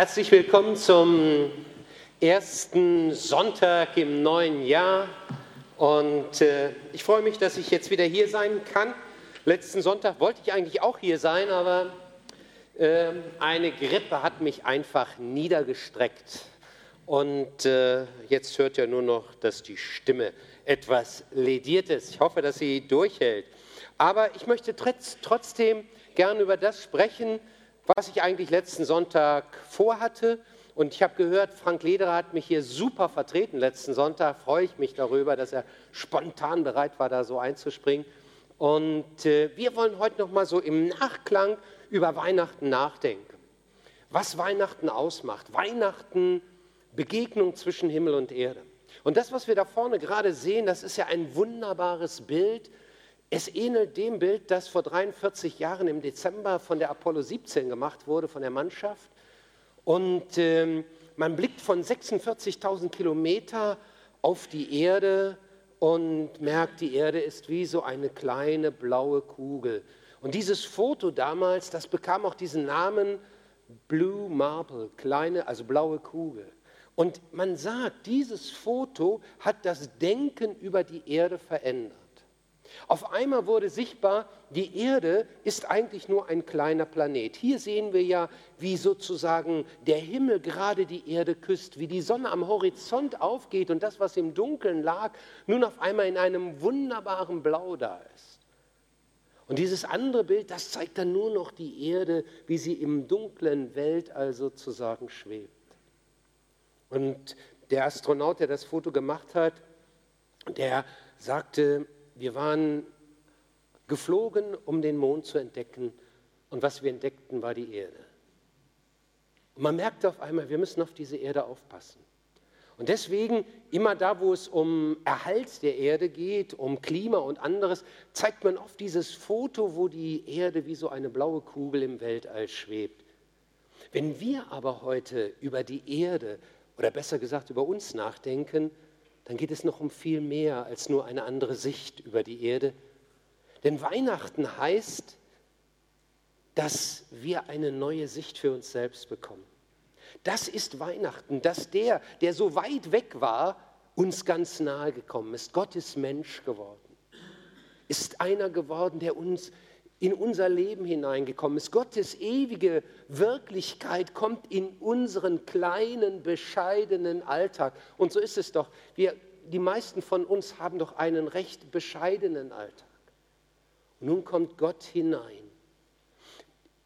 Herzlich willkommen zum ersten Sonntag im neuen Jahr. Und äh, ich freue mich, dass ich jetzt wieder hier sein kann. Letzten Sonntag wollte ich eigentlich auch hier sein, aber äh, eine Grippe hat mich einfach niedergestreckt. Und äh, jetzt hört ja nur noch, dass die Stimme etwas lediert ist. Ich hoffe, dass sie durchhält. Aber ich möchte trotzdem gern über das sprechen, was ich eigentlich letzten Sonntag vorhatte. Und ich habe gehört, Frank Lederer hat mich hier super vertreten letzten Sonntag. Freue ich mich darüber, dass er spontan bereit war, da so einzuspringen. Und äh, wir wollen heute noch mal so im Nachklang über Weihnachten nachdenken. Was Weihnachten ausmacht. Weihnachten, Begegnung zwischen Himmel und Erde. Und das, was wir da vorne gerade sehen, das ist ja ein wunderbares Bild es ähnelt dem Bild, das vor 43 Jahren im Dezember von der Apollo 17 gemacht wurde, von der Mannschaft. Und ähm, man blickt von 46.000 Kilometer auf die Erde und merkt, die Erde ist wie so eine kleine blaue Kugel. Und dieses Foto damals, das bekam auch diesen Namen Blue Marble, kleine, also blaue Kugel. Und man sagt, dieses Foto hat das Denken über die Erde verändert. Auf einmal wurde sichtbar, die Erde ist eigentlich nur ein kleiner Planet. Hier sehen wir ja, wie sozusagen der Himmel gerade die Erde küsst, wie die Sonne am Horizont aufgeht und das, was im Dunkeln lag, nun auf einmal in einem wunderbaren Blau da ist. Und dieses andere Bild, das zeigt dann nur noch die Erde, wie sie im dunklen Weltall sozusagen schwebt. Und der Astronaut, der das Foto gemacht hat, der sagte, wir waren geflogen, um den Mond zu entdecken. Und was wir entdeckten, war die Erde. Und man merkte auf einmal, wir müssen auf diese Erde aufpassen. Und deswegen, immer da, wo es um Erhalt der Erde geht, um Klima und anderes, zeigt man oft dieses Foto, wo die Erde wie so eine blaue Kugel im Weltall schwebt. Wenn wir aber heute über die Erde oder besser gesagt über uns nachdenken, dann geht es noch um viel mehr als nur eine andere Sicht über die Erde. Denn Weihnachten heißt, dass wir eine neue Sicht für uns selbst bekommen. Das ist Weihnachten, dass der, der so weit weg war, uns ganz nahe gekommen ist. Gott ist Mensch geworden, ist einer geworden, der uns in unser Leben hineingekommen ist. Gottes ewige Wirklichkeit kommt in unseren kleinen, bescheidenen Alltag. Und so ist es doch. Wir, die meisten von uns haben doch einen recht bescheidenen Alltag. Und nun kommt Gott hinein.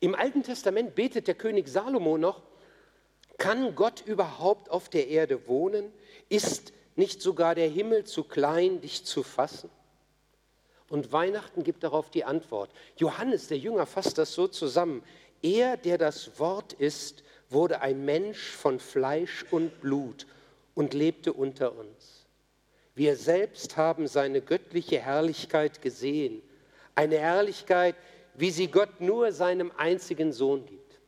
Im Alten Testament betet der König Salomo noch, kann Gott überhaupt auf der Erde wohnen? Ist nicht sogar der Himmel zu klein, dich zu fassen? Und Weihnachten gibt darauf die Antwort. Johannes, der Jünger, fasst das so zusammen. Er, der das Wort ist, wurde ein Mensch von Fleisch und Blut und lebte unter uns. Wir selbst haben seine göttliche Herrlichkeit gesehen. Eine Herrlichkeit, wie sie Gott nur seinem einzigen Sohn gibt.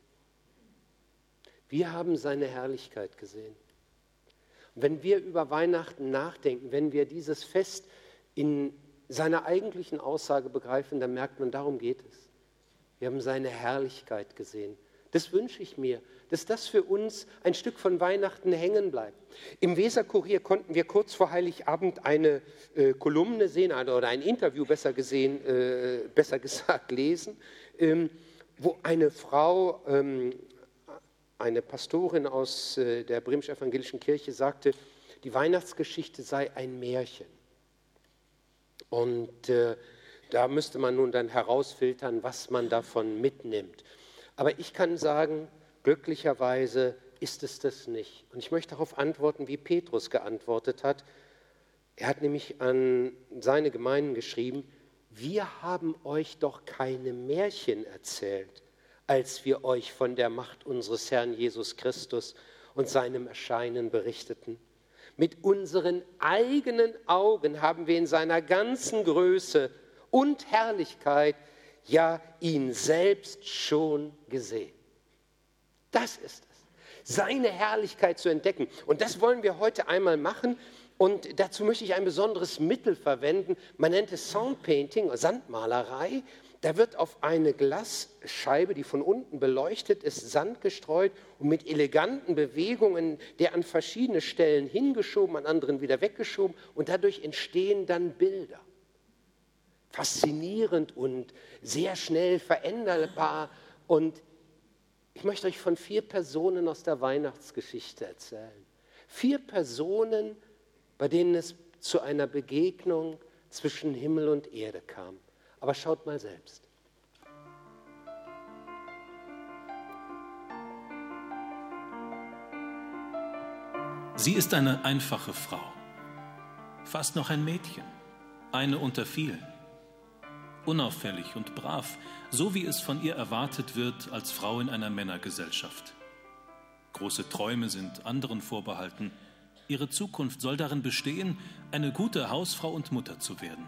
Wir haben seine Herrlichkeit gesehen. Und wenn wir über Weihnachten nachdenken, wenn wir dieses Fest in seiner eigentlichen Aussage begreifen, dann merkt man, darum geht es. Wir haben seine Herrlichkeit gesehen. Das wünsche ich mir, dass das für uns ein Stück von Weihnachten hängen bleibt. Im Weserkurier konnten wir kurz vor Heiligabend eine äh, Kolumne sehen oder ein Interview besser gesehen, äh, besser gesagt lesen, ähm, wo eine Frau, ähm, eine Pastorin aus äh, der Bremisch-Evangelischen Kirche sagte, die Weihnachtsgeschichte sei ein Märchen. Und äh, da müsste man nun dann herausfiltern, was man davon mitnimmt. Aber ich kann sagen, glücklicherweise ist es das nicht. Und ich möchte darauf antworten, wie Petrus geantwortet hat. Er hat nämlich an seine Gemeinden geschrieben, wir haben euch doch keine Märchen erzählt, als wir euch von der Macht unseres Herrn Jesus Christus und seinem Erscheinen berichteten. Mit unseren eigenen Augen haben wir in seiner ganzen Größe und Herrlichkeit ja ihn selbst schon gesehen. Das ist es. Seine Herrlichkeit zu entdecken. Und das wollen wir heute einmal machen. Und dazu möchte ich ein besonderes Mittel verwenden. Man nennt es Soundpainting, Sandmalerei. Da wird auf eine Glasscheibe, die von unten beleuchtet ist, Sand gestreut und mit eleganten Bewegungen der an verschiedene Stellen hingeschoben, an anderen wieder weggeschoben und dadurch entstehen dann Bilder. Faszinierend und sehr schnell veränderbar. Und ich möchte euch von vier Personen aus der Weihnachtsgeschichte erzählen. Vier Personen, bei denen es zu einer Begegnung zwischen Himmel und Erde kam. Aber schaut mal selbst. Sie ist eine einfache Frau, fast noch ein Mädchen, eine unter vielen. Unauffällig und brav, so wie es von ihr erwartet wird als Frau in einer Männergesellschaft. Große Träume sind anderen vorbehalten. Ihre Zukunft soll darin bestehen, eine gute Hausfrau und Mutter zu werden.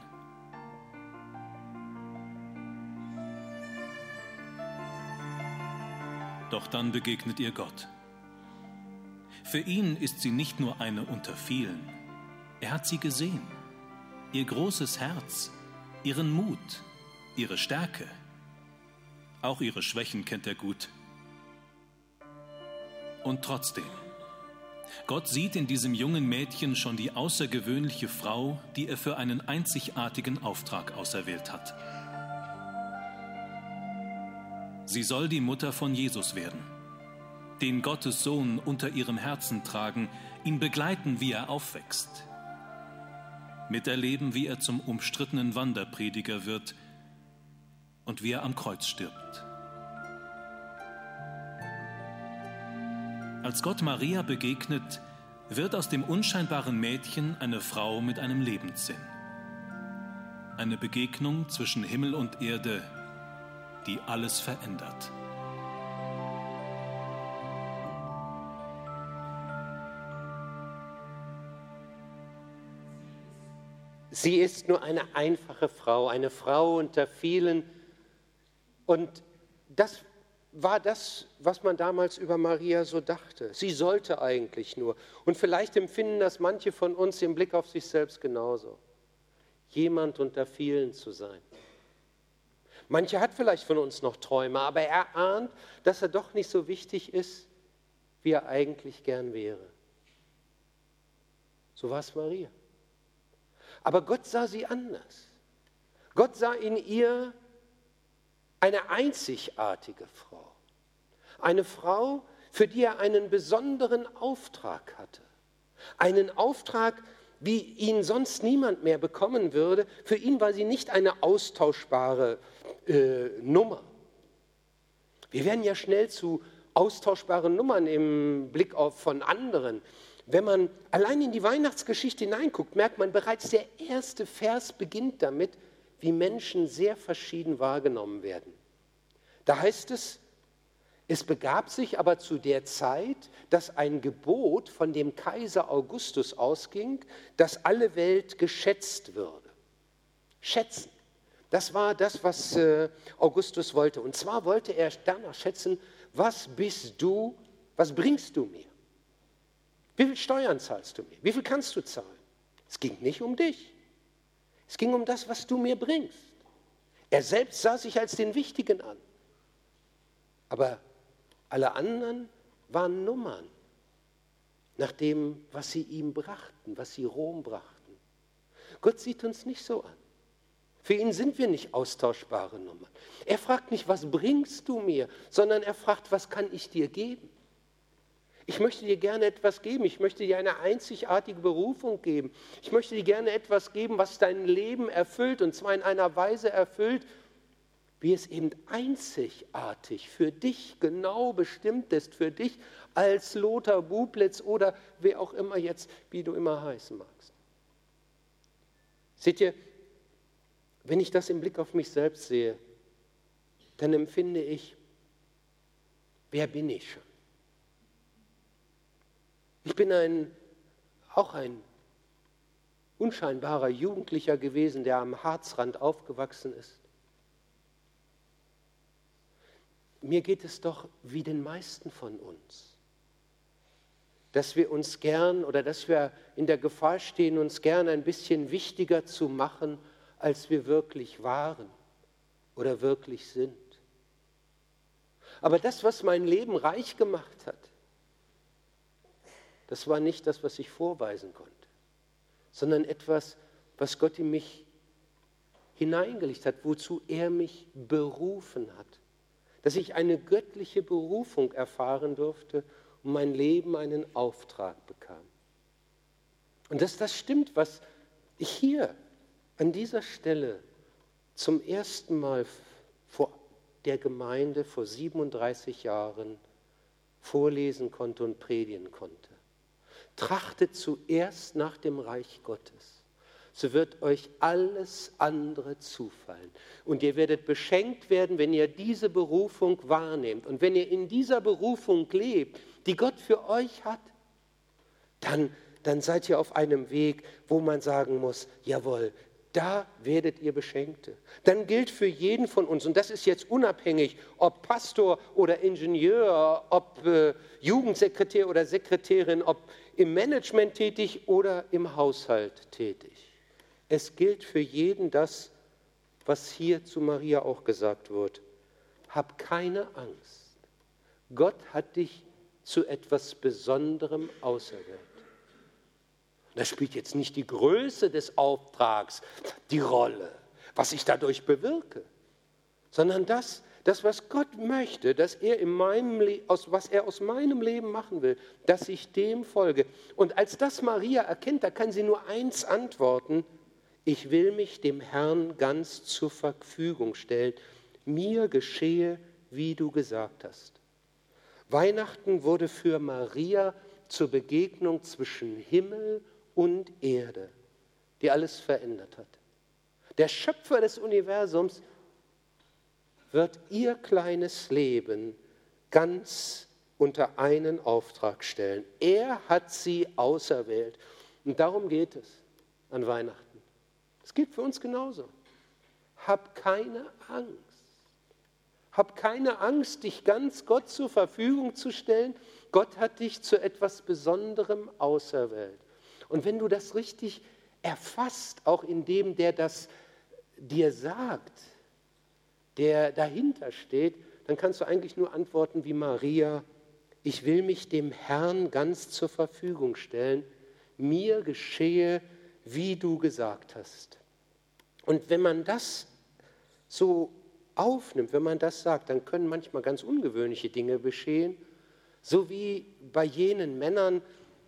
Doch dann begegnet ihr Gott. Für ihn ist sie nicht nur eine unter vielen. Er hat sie gesehen. Ihr großes Herz, ihren Mut, ihre Stärke. Auch ihre Schwächen kennt er gut. Und trotzdem, Gott sieht in diesem jungen Mädchen schon die außergewöhnliche Frau, die er für einen einzigartigen Auftrag auserwählt hat. Sie soll die Mutter von Jesus werden, den Gottes Sohn unter ihrem Herzen tragen, ihn begleiten, wie er aufwächst, miterleben, wie er zum umstrittenen Wanderprediger wird und wie er am Kreuz stirbt. Als Gott Maria begegnet, wird aus dem unscheinbaren Mädchen eine Frau mit einem Lebenssinn. Eine Begegnung zwischen Himmel und Erde, die alles verändert. Sie ist nur eine einfache Frau, eine Frau unter vielen. Und das war das, was man damals über Maria so dachte. Sie sollte eigentlich nur. Und vielleicht empfinden das manche von uns im Blick auf sich selbst genauso. Jemand unter vielen zu sein. Manche hat vielleicht von uns noch Träume, aber er ahnt, dass er doch nicht so wichtig ist, wie er eigentlich gern wäre. So war es Maria. Aber Gott sah sie anders. Gott sah in ihr eine einzigartige Frau. Eine Frau, für die er einen besonderen Auftrag hatte. Einen Auftrag, wie ihn sonst niemand mehr bekommen würde. Für ihn war sie nicht eine austauschbare äh, Nummer. Wir werden ja schnell zu austauschbaren Nummern im Blick auf von anderen. Wenn man allein in die Weihnachtsgeschichte hineinguckt, merkt man bereits, der erste Vers beginnt damit, wie Menschen sehr verschieden wahrgenommen werden. Da heißt es, es begab sich aber zu der Zeit, dass ein Gebot von dem Kaiser Augustus ausging, dass alle Welt geschätzt würde. Schätzen. Das war das, was äh, Augustus wollte. Und zwar wollte er danach schätzen, was bist du, was bringst du mir? Wie viel Steuern zahlst du mir? Wie viel kannst du zahlen? Es ging nicht um dich. Es ging um das, was du mir bringst. Er selbst sah sich als den Wichtigen an. Aber alle anderen waren Nummern nach dem, was sie ihm brachten, was sie Rom brachten. Gott sieht uns nicht so an. Für ihn sind wir nicht austauschbare Nummern. Er fragt nicht, was bringst du mir, sondern er fragt, was kann ich dir geben? Ich möchte dir gerne etwas geben. Ich möchte dir eine einzigartige Berufung geben. Ich möchte dir gerne etwas geben, was dein Leben erfüllt und zwar in einer Weise erfüllt, wie es eben einzigartig für dich genau bestimmt ist, für dich als Lothar Bublitz oder wer auch immer jetzt, wie du immer heißen magst. Seht ihr, wenn ich das im Blick auf mich selbst sehe, dann empfinde ich, wer bin ich schon? Ich bin ein, auch ein unscheinbarer Jugendlicher gewesen, der am Harzrand aufgewachsen ist. Mir geht es doch wie den meisten von uns, dass wir uns gern oder dass wir in der Gefahr stehen, uns gern ein bisschen wichtiger zu machen, als wir wirklich waren oder wirklich sind. Aber das, was mein Leben reich gemacht hat, das war nicht das, was ich vorweisen konnte, sondern etwas, was Gott in mich hineingelegt hat, wozu er mich berufen hat. Dass ich eine göttliche Berufung erfahren durfte und mein Leben einen Auftrag bekam. Und dass das stimmt, was ich hier an dieser Stelle zum ersten Mal vor der Gemeinde vor 37 Jahren vorlesen konnte und predigen konnte. Trachtet zuerst nach dem Reich Gottes, so wird euch alles andere zufallen. Und ihr werdet beschenkt werden, wenn ihr diese Berufung wahrnehmt. Und wenn ihr in dieser Berufung lebt, die Gott für euch hat, dann, dann seid ihr auf einem Weg, wo man sagen muss, jawohl, da werdet ihr Beschenkte. Dann gilt für jeden von uns, und das ist jetzt unabhängig, ob Pastor oder Ingenieur, ob äh, Jugendsekretär oder Sekretärin, ob im Management tätig oder im Haushalt tätig. Es gilt für jeden das, was hier zu Maria auch gesagt wird. Hab keine Angst. Gott hat dich zu etwas Besonderem auserwählt. Da spielt jetzt nicht die Größe des Auftrags die Rolle, was ich dadurch bewirke, sondern das, das was Gott möchte, dass er in meinem aus, was er aus meinem Leben machen will, dass ich dem folge. Und als das Maria erkennt, da kann sie nur eins antworten, ich will mich dem Herrn ganz zur Verfügung stellen. Mir geschehe, wie du gesagt hast. Weihnachten wurde für Maria zur Begegnung zwischen Himmel und Erde, die alles verändert hat. Der Schöpfer des Universums wird ihr kleines Leben ganz unter einen Auftrag stellen. Er hat sie auserwählt. Und darum geht es an Weihnachten. Es geht für uns genauso. Hab keine Angst. Hab keine Angst, dich ganz Gott zur Verfügung zu stellen. Gott hat dich zu etwas Besonderem auserwählt. Und wenn du das richtig erfasst, auch in dem, der das dir sagt, der dahinter steht, dann kannst du eigentlich nur antworten wie Maria, ich will mich dem Herrn ganz zur Verfügung stellen, mir geschehe, wie du gesagt hast. Und wenn man das so aufnimmt, wenn man das sagt, dann können manchmal ganz ungewöhnliche Dinge geschehen, so wie bei jenen Männern,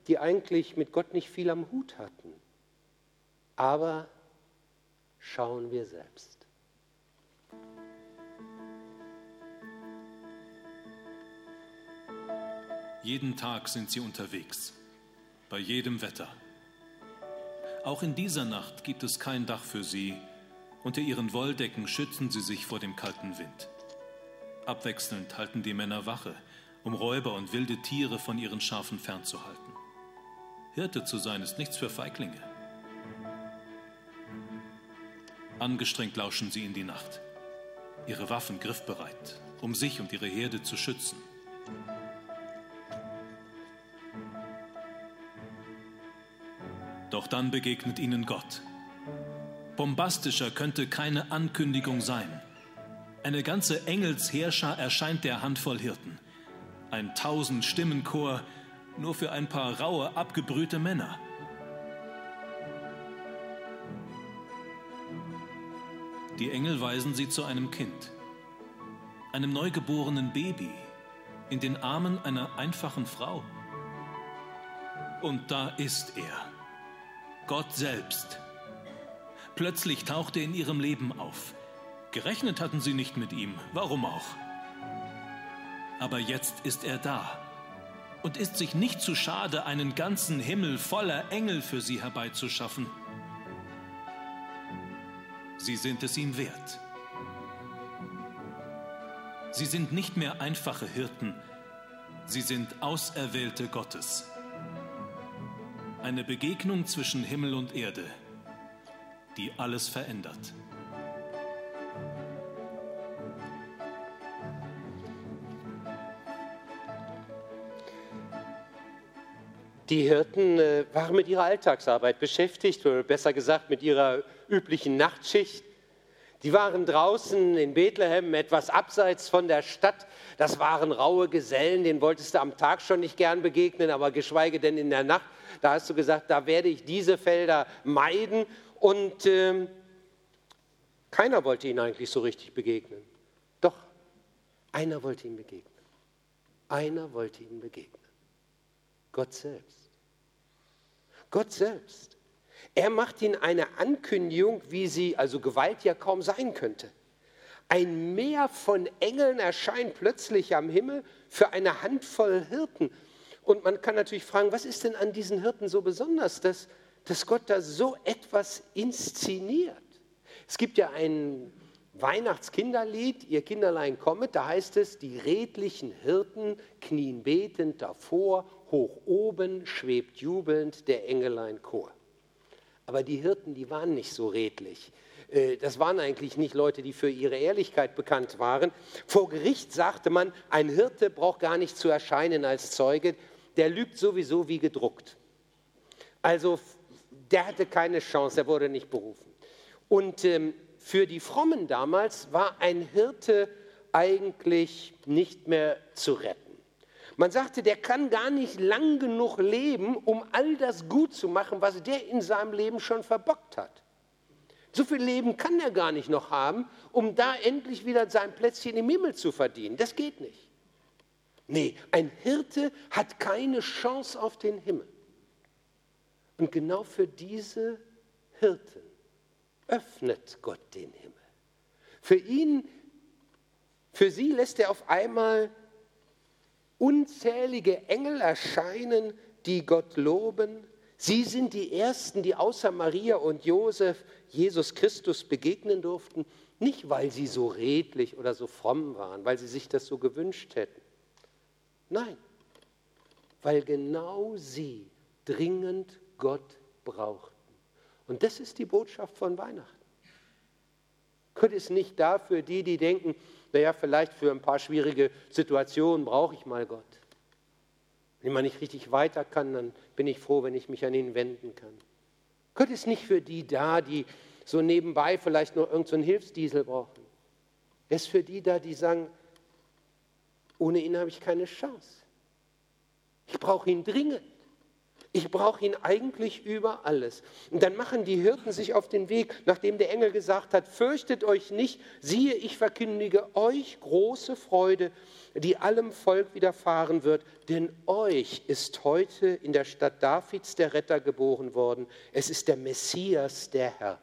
die eigentlich mit Gott nicht viel am Hut hatten. Aber schauen wir selbst. Jeden Tag sind sie unterwegs, bei jedem Wetter. Auch in dieser Nacht gibt es kein Dach für sie, unter ihren Wolldecken schützen sie sich vor dem kalten Wind. Abwechselnd halten die Männer Wache, um Räuber und wilde Tiere von ihren Schafen fernzuhalten. Hirte zu sein ist nichts für Feiglinge. Angestrengt lauschen sie in die Nacht, ihre Waffen griffbereit, um sich und ihre Herde zu schützen. Doch dann begegnet ihnen Gott. Bombastischer könnte keine Ankündigung sein. Eine ganze Engelsheerschar erscheint der Handvoll Hirten. Ein tausend Stimmenchor nur für ein paar raue, abgebrühte Männer. Die Engel weisen sie zu einem Kind, einem neugeborenen Baby, in den Armen einer einfachen Frau. Und da ist er, Gott selbst. Plötzlich taucht er in ihrem Leben auf. Gerechnet hatten sie nicht mit ihm, warum auch? Aber jetzt ist er da und ist sich nicht zu schade, einen ganzen Himmel voller Engel für sie herbeizuschaffen. Sie sind es ihm wert. Sie sind nicht mehr einfache Hirten, sie sind Auserwählte Gottes. Eine Begegnung zwischen Himmel und Erde, die alles verändert. Die Hirten äh, waren mit ihrer Alltagsarbeit beschäftigt, oder besser gesagt mit ihrer üblichen Nachtschicht. Die waren draußen in Bethlehem, etwas abseits von der Stadt. Das waren raue Gesellen, denen wolltest du am Tag schon nicht gern begegnen, aber geschweige denn in der Nacht. Da hast du gesagt, da werde ich diese Felder meiden. Und äh, keiner wollte ihnen eigentlich so richtig begegnen. Doch, einer wollte ihm begegnen. Einer wollte ihnen begegnen. Gott selbst. Gott selbst. Er macht ihnen eine Ankündigung, wie sie, also Gewalt ja kaum sein könnte. Ein Meer von Engeln erscheint plötzlich am Himmel für eine Handvoll Hirten. Und man kann natürlich fragen, was ist denn an diesen Hirten so besonders, dass, dass Gott da so etwas inszeniert? Es gibt ja ein Weihnachtskinderlied, ihr Kinderlein kommet, da heißt es, die redlichen Hirten knien betend davor, hoch oben schwebt jubelnd der Engelein Chor. Aber die Hirten, die waren nicht so redlich. Äh, das waren eigentlich nicht Leute, die für ihre Ehrlichkeit bekannt waren. Vor Gericht sagte man, ein Hirte braucht gar nicht zu erscheinen als Zeuge, der lügt sowieso wie gedruckt. Also der hatte keine Chance, er wurde nicht berufen. Und ähm, für die Frommen damals war ein Hirte eigentlich nicht mehr zu retten. Man sagte, der kann gar nicht lang genug leben, um all das gut zu machen, was der in seinem Leben schon verbockt hat. So viel Leben kann er gar nicht noch haben, um da endlich wieder sein Plätzchen im Himmel zu verdienen. Das geht nicht. Nee, ein Hirte hat keine Chance auf den Himmel. Und genau für diese Hirten öffnet Gott den Himmel. Für ihn, für sie lässt er auf einmal unzählige Engel erscheinen, die Gott loben. Sie sind die Ersten, die außer Maria und Josef Jesus Christus begegnen durften, nicht weil sie so redlich oder so fromm waren, weil sie sich das so gewünscht hätten. Nein, weil genau sie dringend Gott brauchten. Und das ist die Botschaft von Weihnachten. Gott ist nicht da für die, die denken, naja, vielleicht für ein paar schwierige Situationen brauche ich mal Gott. Wenn man nicht richtig weiter kann, dann bin ich froh, wenn ich mich an ihn wenden kann. Gott ist nicht für die da, die so nebenbei vielleicht nur irgendeinen so Hilfsdiesel brauchen. Er ist für die da, die sagen, ohne ihn habe ich keine Chance. Ich brauche ihn dringend. Ich brauche ihn eigentlich über alles. Und dann machen die Hirten sich auf den Weg, nachdem der Engel gesagt hat, fürchtet euch nicht, siehe, ich verkündige euch große Freude, die allem Volk widerfahren wird, denn euch ist heute in der Stadt Davids der Retter geboren worden. Es ist der Messias, der Herr.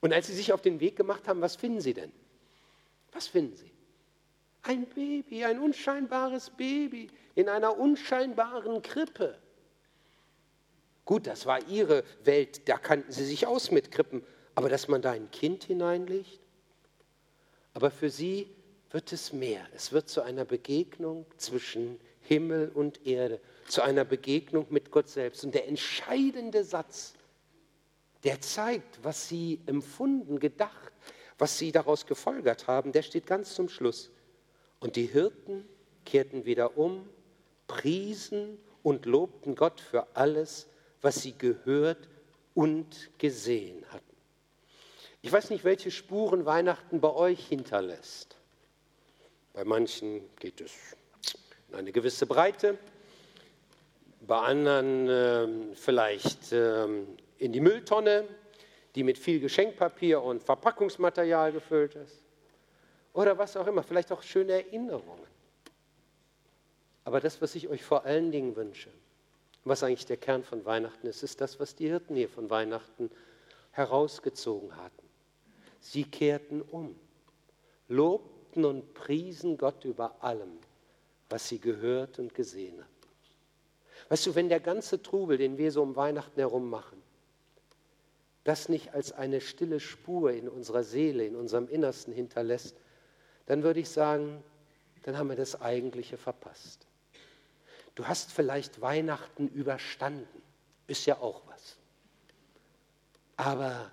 Und als sie sich auf den Weg gemacht haben, was finden sie denn? Was finden sie? Ein Baby, ein unscheinbares Baby in einer unscheinbaren Krippe. Gut, das war ihre Welt, da kannten sie sich aus mit Krippen, aber dass man da ein Kind hineinlegt? Aber für sie wird es mehr. Es wird zu einer Begegnung zwischen Himmel und Erde, zu einer Begegnung mit Gott selbst. Und der entscheidende Satz, der zeigt, was sie empfunden, gedacht, was sie daraus gefolgert haben, der steht ganz zum Schluss. Und die Hirten kehrten wieder um, priesen und lobten Gott für alles, was sie gehört und gesehen hatten. Ich weiß nicht, welche Spuren Weihnachten bei euch hinterlässt. Bei manchen geht es in eine gewisse Breite, bei anderen äh, vielleicht äh, in die Mülltonne, die mit viel Geschenkpapier und Verpackungsmaterial gefüllt ist. Oder was auch immer, vielleicht auch schöne Erinnerungen. Aber das, was ich euch vor allen Dingen wünsche, was eigentlich der Kern von Weihnachten ist, ist das, was die Hirten hier von Weihnachten herausgezogen hatten. Sie kehrten um, lobten und priesen Gott über allem, was sie gehört und gesehen hatten. Weißt du, wenn der ganze Trubel, den wir so um Weihnachten herum machen, das nicht als eine stille Spur in unserer Seele, in unserem Innersten hinterlässt, dann würde ich sagen, dann haben wir das Eigentliche verpasst. Du hast vielleicht Weihnachten überstanden, ist ja auch was. Aber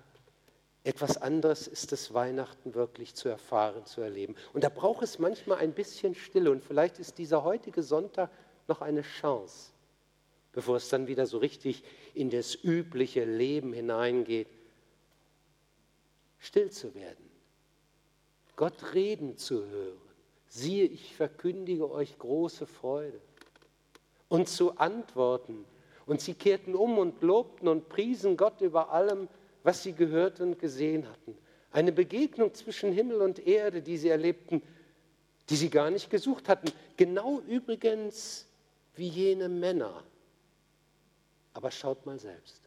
etwas anderes ist es, Weihnachten wirklich zu erfahren, zu erleben. Und da braucht es manchmal ein bisschen Stille. Und vielleicht ist dieser heutige Sonntag noch eine Chance, bevor es dann wieder so richtig in das übliche Leben hineingeht, still zu werden, Gott reden zu hören. Siehe, ich verkündige euch große Freude. Und zu antworten. Und sie kehrten um und lobten und priesen Gott über allem, was sie gehört und gesehen hatten. Eine Begegnung zwischen Himmel und Erde, die sie erlebten, die sie gar nicht gesucht hatten. Genau übrigens wie jene Männer. Aber schaut mal selbst.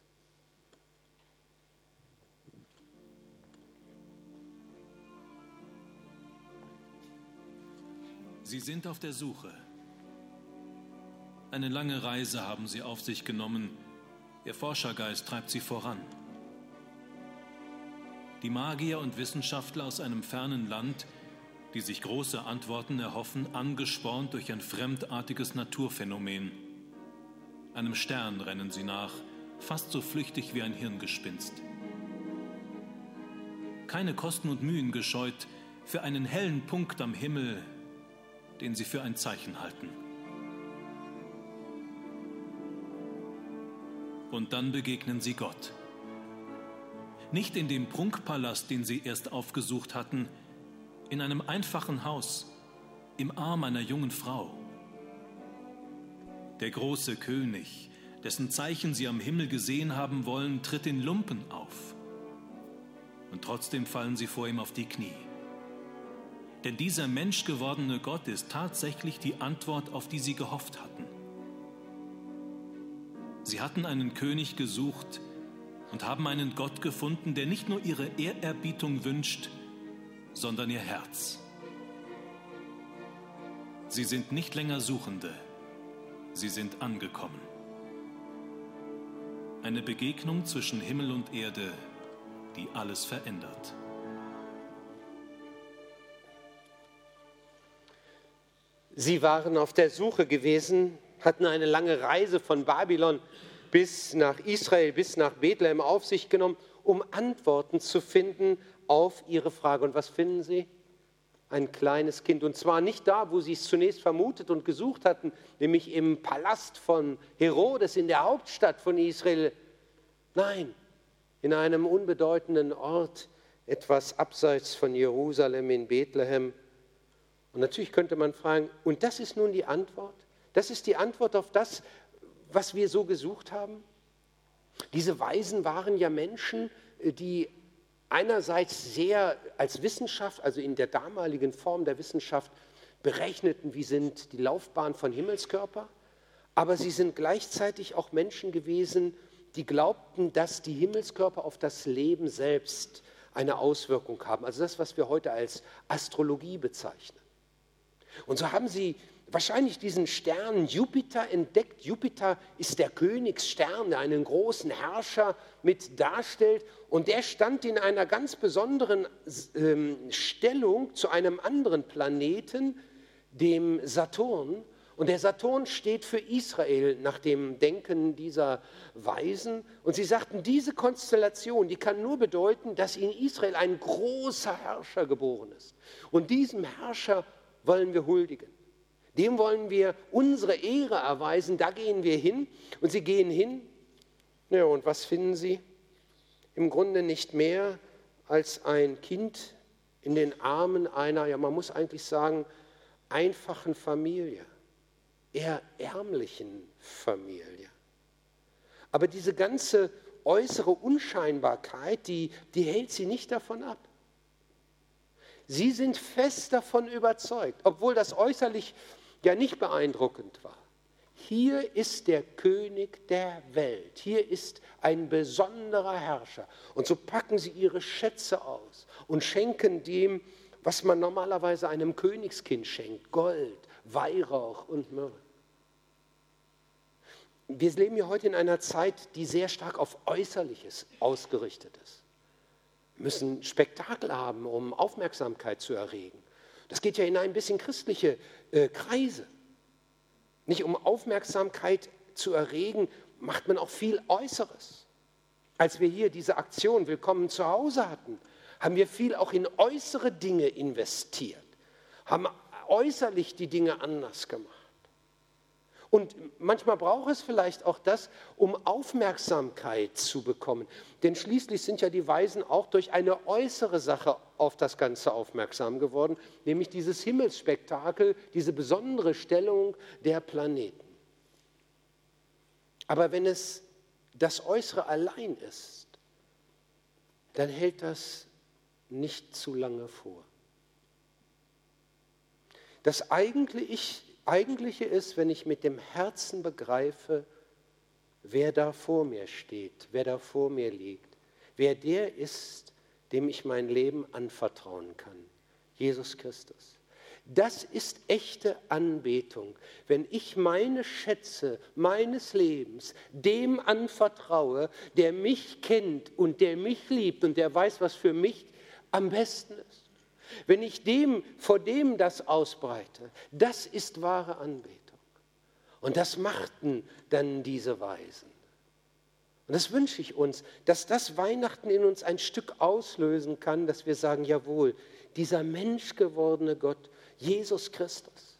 Sie sind auf der Suche. Eine lange Reise haben sie auf sich genommen. Ihr Forschergeist treibt sie voran. Die Magier und Wissenschaftler aus einem fernen Land, die sich große Antworten erhoffen, angespornt durch ein fremdartiges Naturphänomen. Einem Stern rennen sie nach, fast so flüchtig wie ein Hirngespinst. Keine Kosten und Mühen gescheut für einen hellen Punkt am Himmel, den sie für ein Zeichen halten. Und dann begegnen sie Gott. Nicht in dem Prunkpalast, den sie erst aufgesucht hatten, in einem einfachen Haus, im Arm einer jungen Frau. Der große König, dessen Zeichen sie am Himmel gesehen haben wollen, tritt in Lumpen auf. Und trotzdem fallen sie vor ihm auf die Knie. Denn dieser menschgewordene Gott ist tatsächlich die Antwort, auf die sie gehofft hatten. Sie hatten einen König gesucht, und haben einen Gott gefunden, der nicht nur ihre Ehrerbietung wünscht, sondern ihr Herz. Sie sind nicht länger Suchende, sie sind angekommen. Eine Begegnung zwischen Himmel und Erde, die alles verändert. Sie waren auf der Suche gewesen, hatten eine lange Reise von Babylon bis nach Israel, bis nach Bethlehem auf sich genommen, um Antworten zu finden auf ihre Frage. Und was finden sie? Ein kleines Kind. Und zwar nicht da, wo sie es zunächst vermutet und gesucht hatten, nämlich im Palast von Herodes in der Hauptstadt von Israel. Nein, in einem unbedeutenden Ort, etwas abseits von Jerusalem in Bethlehem. Und natürlich könnte man fragen, und das ist nun die Antwort? Das ist die Antwort auf das, was wir so gesucht haben? Diese Weisen waren ja Menschen, äh, die einerseits sehr als Wissenschaft, also in der damaligen Form der Wissenschaft, berechneten, wie sind die Laufbahn von Himmelskörper, aber sie sind gleichzeitig auch Menschen gewesen, die glaubten, dass die Himmelskörper auf das Leben selbst eine Auswirkung haben. Also das, was wir heute als Astrologie bezeichnen. Und so haben sie wahrscheinlich diesen Stern Jupiter entdeckt. Jupiter ist der Königsstern, der einen großen Herrscher mit darstellt. Und der stand in einer ganz besonderen ähm, Stellung zu einem anderen Planeten, dem Saturn. Und der Saturn steht für Israel nach dem Denken dieser Weisen. Und sie sagten, diese Konstellation, die kann nur bedeuten, dass in Israel ein großer Herrscher geboren ist. Und diesem Herrscher wollen wir huldigen. Dem wollen wir unsere Ehre erweisen. Da gehen wir hin. Und sie gehen hin. Ja, und was finden sie? Im Grunde nicht mehr als ein Kind in den Armen einer, ja, man muss eigentlich sagen, einfachen Familie, eher ärmlichen Familie. Aber diese ganze äußere Unscheinbarkeit, die, die hält sie nicht davon ab. Sie sind fest davon überzeugt, obwohl das äußerlich ja nicht beeindruckend war. Hier ist der König der Welt, hier ist ein besonderer Herrscher. Und so packen sie ihre Schätze aus und schenken dem, was man normalerweise einem Königskind schenkt, Gold, Weihrauch und Myrrhe. Wir leben ja heute in einer Zeit, die sehr stark auf Äußerliches ausgerichtet ist. Müssen Spektakel haben, um Aufmerksamkeit zu erregen. Das geht ja hinein bis in christliche äh, Kreise. Nicht um Aufmerksamkeit zu erregen, macht man auch viel Äußeres. Als wir hier diese Aktion Willkommen zu Hause hatten, haben wir viel auch in äußere Dinge investiert, haben äußerlich die Dinge anders gemacht. Und manchmal braucht es vielleicht auch das, um Aufmerksamkeit zu bekommen. Denn schließlich sind ja die Weisen auch durch eine äußere Sache auf das Ganze aufmerksam geworden, nämlich dieses Himmelsspektakel, diese besondere Stellung der Planeten. Aber wenn es das Äußere allein ist, dann hält das nicht zu lange vor. Das Eigentliche ist, wenn ich mit dem Herzen begreife, wer da vor mir steht, wer da vor mir liegt, wer der ist, dem ich mein Leben anvertrauen kann. Jesus Christus. Das ist echte Anbetung, wenn ich meine Schätze meines Lebens dem anvertraue, der mich kennt und der mich liebt und der weiß, was für mich am besten ist. Wenn ich dem vor dem das ausbreite, das ist wahre Anbetung. Und das machten dann diese Weisen. Und das wünsche ich uns, dass das Weihnachten in uns ein Stück auslösen kann, dass wir sagen, jawohl, dieser menschgewordene Gott, Jesus Christus,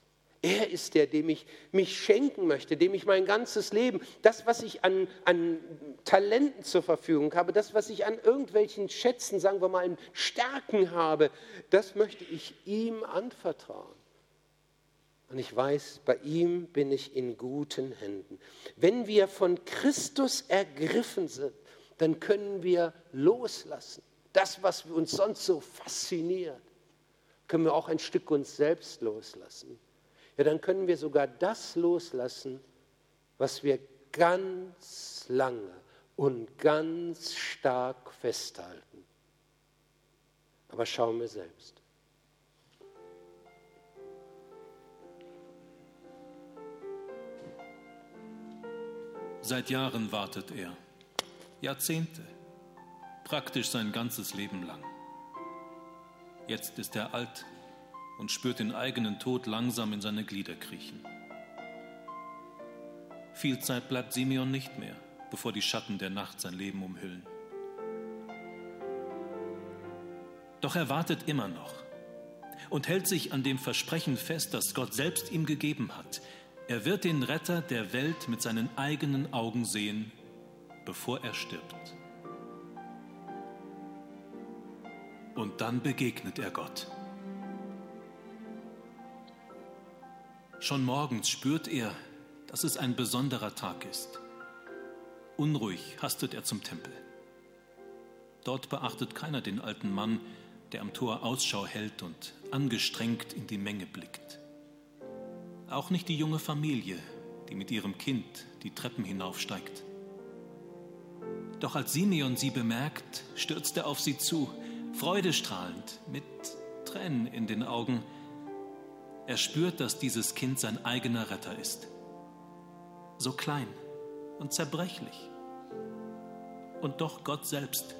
er ist der, dem ich mich schenken möchte, dem ich mein ganzes Leben, das, was ich an, an Talenten zur Verfügung habe, das, was ich an irgendwelchen Schätzen, sagen wir mal, in Stärken habe, das möchte ich ihm anvertrauen. Und ich weiß, bei ihm bin ich in guten Händen. Wenn wir von Christus ergriffen sind, dann können wir loslassen. Das, was uns sonst so fasziniert, können wir auch ein Stück uns selbst loslassen ja, dann können wir sogar das loslassen, was wir ganz lange und ganz stark festhalten. Aber schauen wir selbst. Seit Jahren wartet er, Jahrzehnte, praktisch sein ganzes Leben lang. Jetzt ist er alt und spürt den eigenen Tod langsam in seine Glieder kriechen. Viel Zeit bleibt Simeon nicht mehr, bevor die Schatten der Nacht sein Leben umhüllen. Doch er wartet immer noch und hält sich an dem Versprechen fest, das Gott selbst ihm gegeben hat. Er wird den Retter der Welt mit seinen eigenen Augen sehen, bevor er stirbt. Und dann begegnet er Gott. Schon morgens spürt er, dass es ein besonderer Tag ist. Unruhig hastet er zum Tempel. Dort beachtet keiner den alten Mann, der am Tor Ausschau hält und angestrengt in die Menge blickt. Auch nicht die junge Familie, die mit ihrem Kind die Treppen hinaufsteigt. Doch als Simeon sie bemerkt, stürzt er auf sie zu, freudestrahlend, mit Tränen in den Augen, er spürt, dass dieses Kind sein eigener Retter ist. So klein und zerbrechlich. Und doch Gott selbst.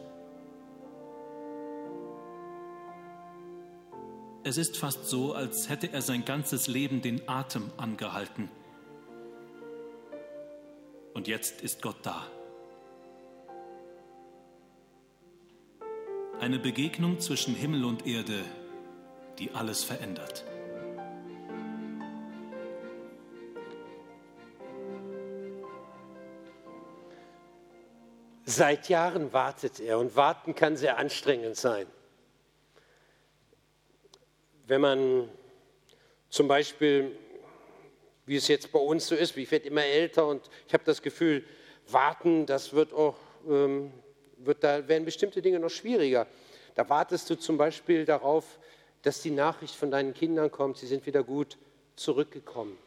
Es ist fast so, als hätte er sein ganzes Leben den Atem angehalten. Und jetzt ist Gott da. Eine Begegnung zwischen Himmel und Erde, die alles verändert. Seit Jahren wartet er und warten kann sehr anstrengend sein. Wenn man zum Beispiel, wie es jetzt bei uns so ist, ich werde immer älter und ich habe das Gefühl, warten, das wird auch, ähm, wird, da werden bestimmte Dinge noch schwieriger. Da wartest du zum Beispiel darauf, dass die Nachricht von deinen Kindern kommt, sie sind wieder gut zurückgekommen,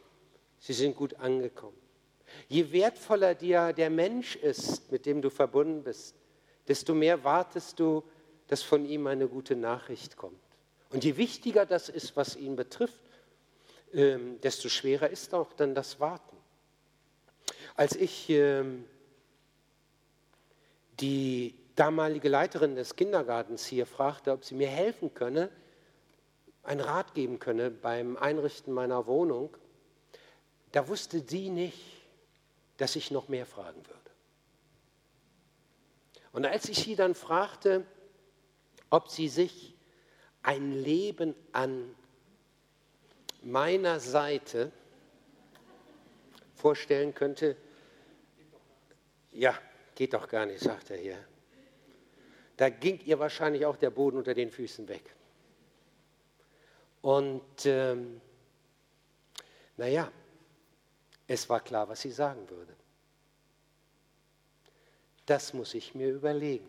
sie sind gut angekommen. Je wertvoller dir der Mensch ist, mit dem du verbunden bist, desto mehr wartest du, dass von ihm eine gute Nachricht kommt. Und je wichtiger das ist, was ihn betrifft, ähm, desto schwerer ist auch dann das Warten. Als ich ähm, die damalige Leiterin des Kindergartens hier fragte, ob sie mir helfen könne, einen Rat geben könne beim Einrichten meiner Wohnung, da wusste sie nicht, dass ich noch mehr fragen würde. Und als ich sie dann fragte, ob sie sich ein Leben an meiner Seite vorstellen könnte. Ja, geht doch gar nicht, sagt er hier. Da ging ihr wahrscheinlich auch der Boden unter den Füßen weg. Und ähm, naja, es war klar, was sie sagen würde. Das muss ich mir überlegen.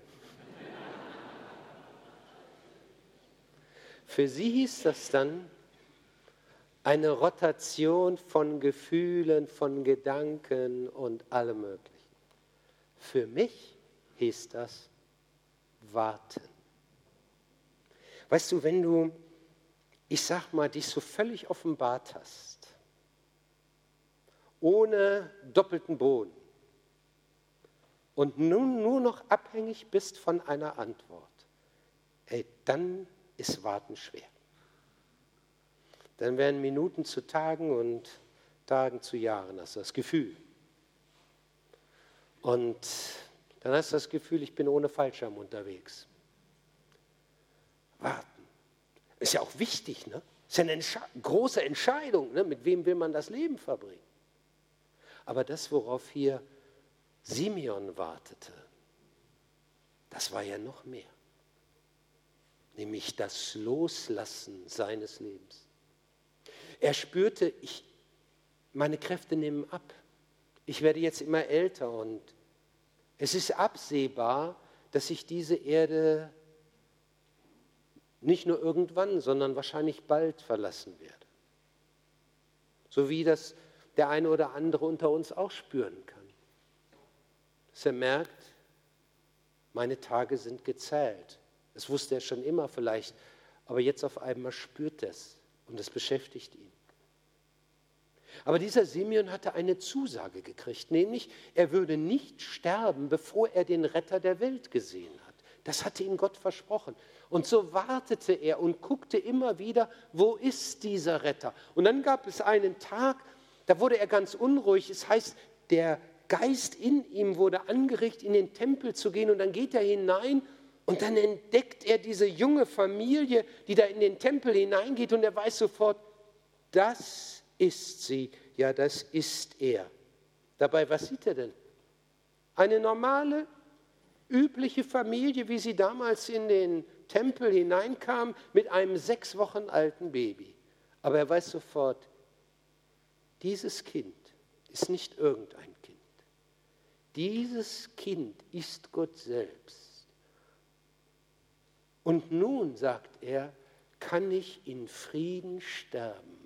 Für sie hieß das dann eine Rotation von Gefühlen, von Gedanken und allem Möglichen. Für mich hieß das warten. Weißt du, wenn du, ich sag mal, dich so völlig offenbart hast, ohne doppelten Boden und nun nur noch abhängig bist von einer Antwort, ey, dann ist Warten schwer. Dann werden Minuten zu Tagen und Tagen zu Jahren, hast du das Gefühl. Und dann hast du das Gefühl, ich bin ohne Fallschirm unterwegs. Warten. Ist ja auch wichtig, ne? Ist ja eine Entsche große Entscheidung, ne? mit wem will man das Leben verbringen. Aber das, worauf hier Simeon wartete, das war ja noch mehr. Nämlich das Loslassen seines Lebens. Er spürte, ich, meine Kräfte nehmen ab. Ich werde jetzt immer älter und es ist absehbar, dass ich diese Erde nicht nur irgendwann, sondern wahrscheinlich bald verlassen werde. So wie das der eine oder andere unter uns auch spüren kann. Dass er merkt, meine Tage sind gezählt. Das wusste er schon immer vielleicht, aber jetzt auf einmal spürt er es und es beschäftigt ihn. Aber dieser Simeon hatte eine Zusage gekriegt, nämlich er würde nicht sterben, bevor er den Retter der Welt gesehen hat. Das hatte ihm Gott versprochen. Und so wartete er und guckte immer wieder, wo ist dieser Retter? Und dann gab es einen Tag, da wurde er ganz unruhig. Es heißt, der Geist in ihm wurde angeregt, in den Tempel zu gehen. Und dann geht er hinein und dann entdeckt er diese junge Familie, die da in den Tempel hineingeht. Und er weiß sofort, das ist sie, ja, das ist er. Dabei, was sieht er denn? Eine normale, übliche Familie, wie sie damals in den Tempel hineinkam, mit einem sechs Wochen alten Baby. Aber er weiß sofort, dieses Kind ist nicht irgendein Kind. Dieses Kind ist Gott selbst. Und nun, sagt er, kann ich in Frieden sterben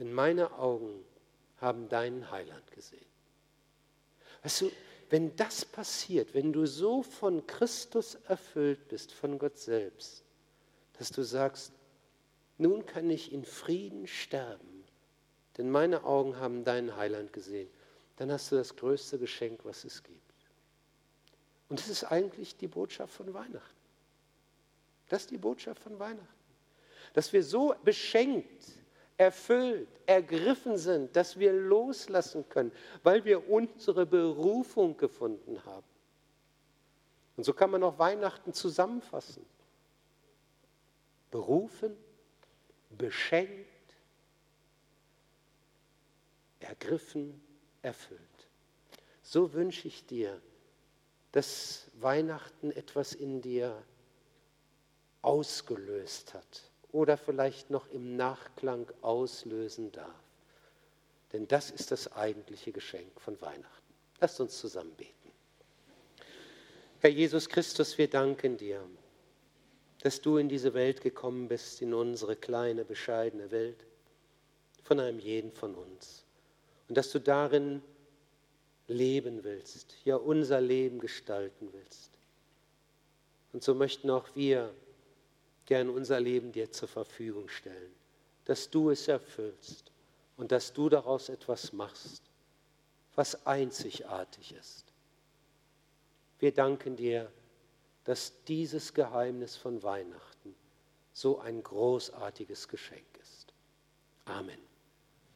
denn meine Augen haben deinen Heiland gesehen. Weißt du, wenn das passiert, wenn du so von Christus erfüllt bist, von Gott selbst, dass du sagst, nun kann ich in Frieden sterben, denn meine Augen haben deinen Heiland gesehen, dann hast du das größte Geschenk, was es gibt. Und das ist eigentlich die Botschaft von Weihnachten. Das ist die Botschaft von Weihnachten. Dass wir so beschenkt erfüllt, ergriffen sind, dass wir loslassen können, weil wir unsere Berufung gefunden haben. Und so kann man auch Weihnachten zusammenfassen. Berufen, beschenkt, ergriffen, erfüllt. So wünsche ich dir, dass Weihnachten etwas in dir ausgelöst hat oder vielleicht noch im Nachklang auslösen darf. Denn das ist das eigentliche Geschenk von Weihnachten. Lasst uns zusammen beten. Herr Jesus Christus, wir danken dir, dass du in diese Welt gekommen bist, in unsere kleine, bescheidene Welt, von einem jeden von uns. Und dass du darin leben willst, ja unser Leben gestalten willst. Und so möchten auch wir gern unser Leben dir zur Verfügung stellen, dass du es erfüllst und dass du daraus etwas machst, was einzigartig ist. Wir danken dir, dass dieses Geheimnis von Weihnachten so ein großartiges Geschenk ist. Amen.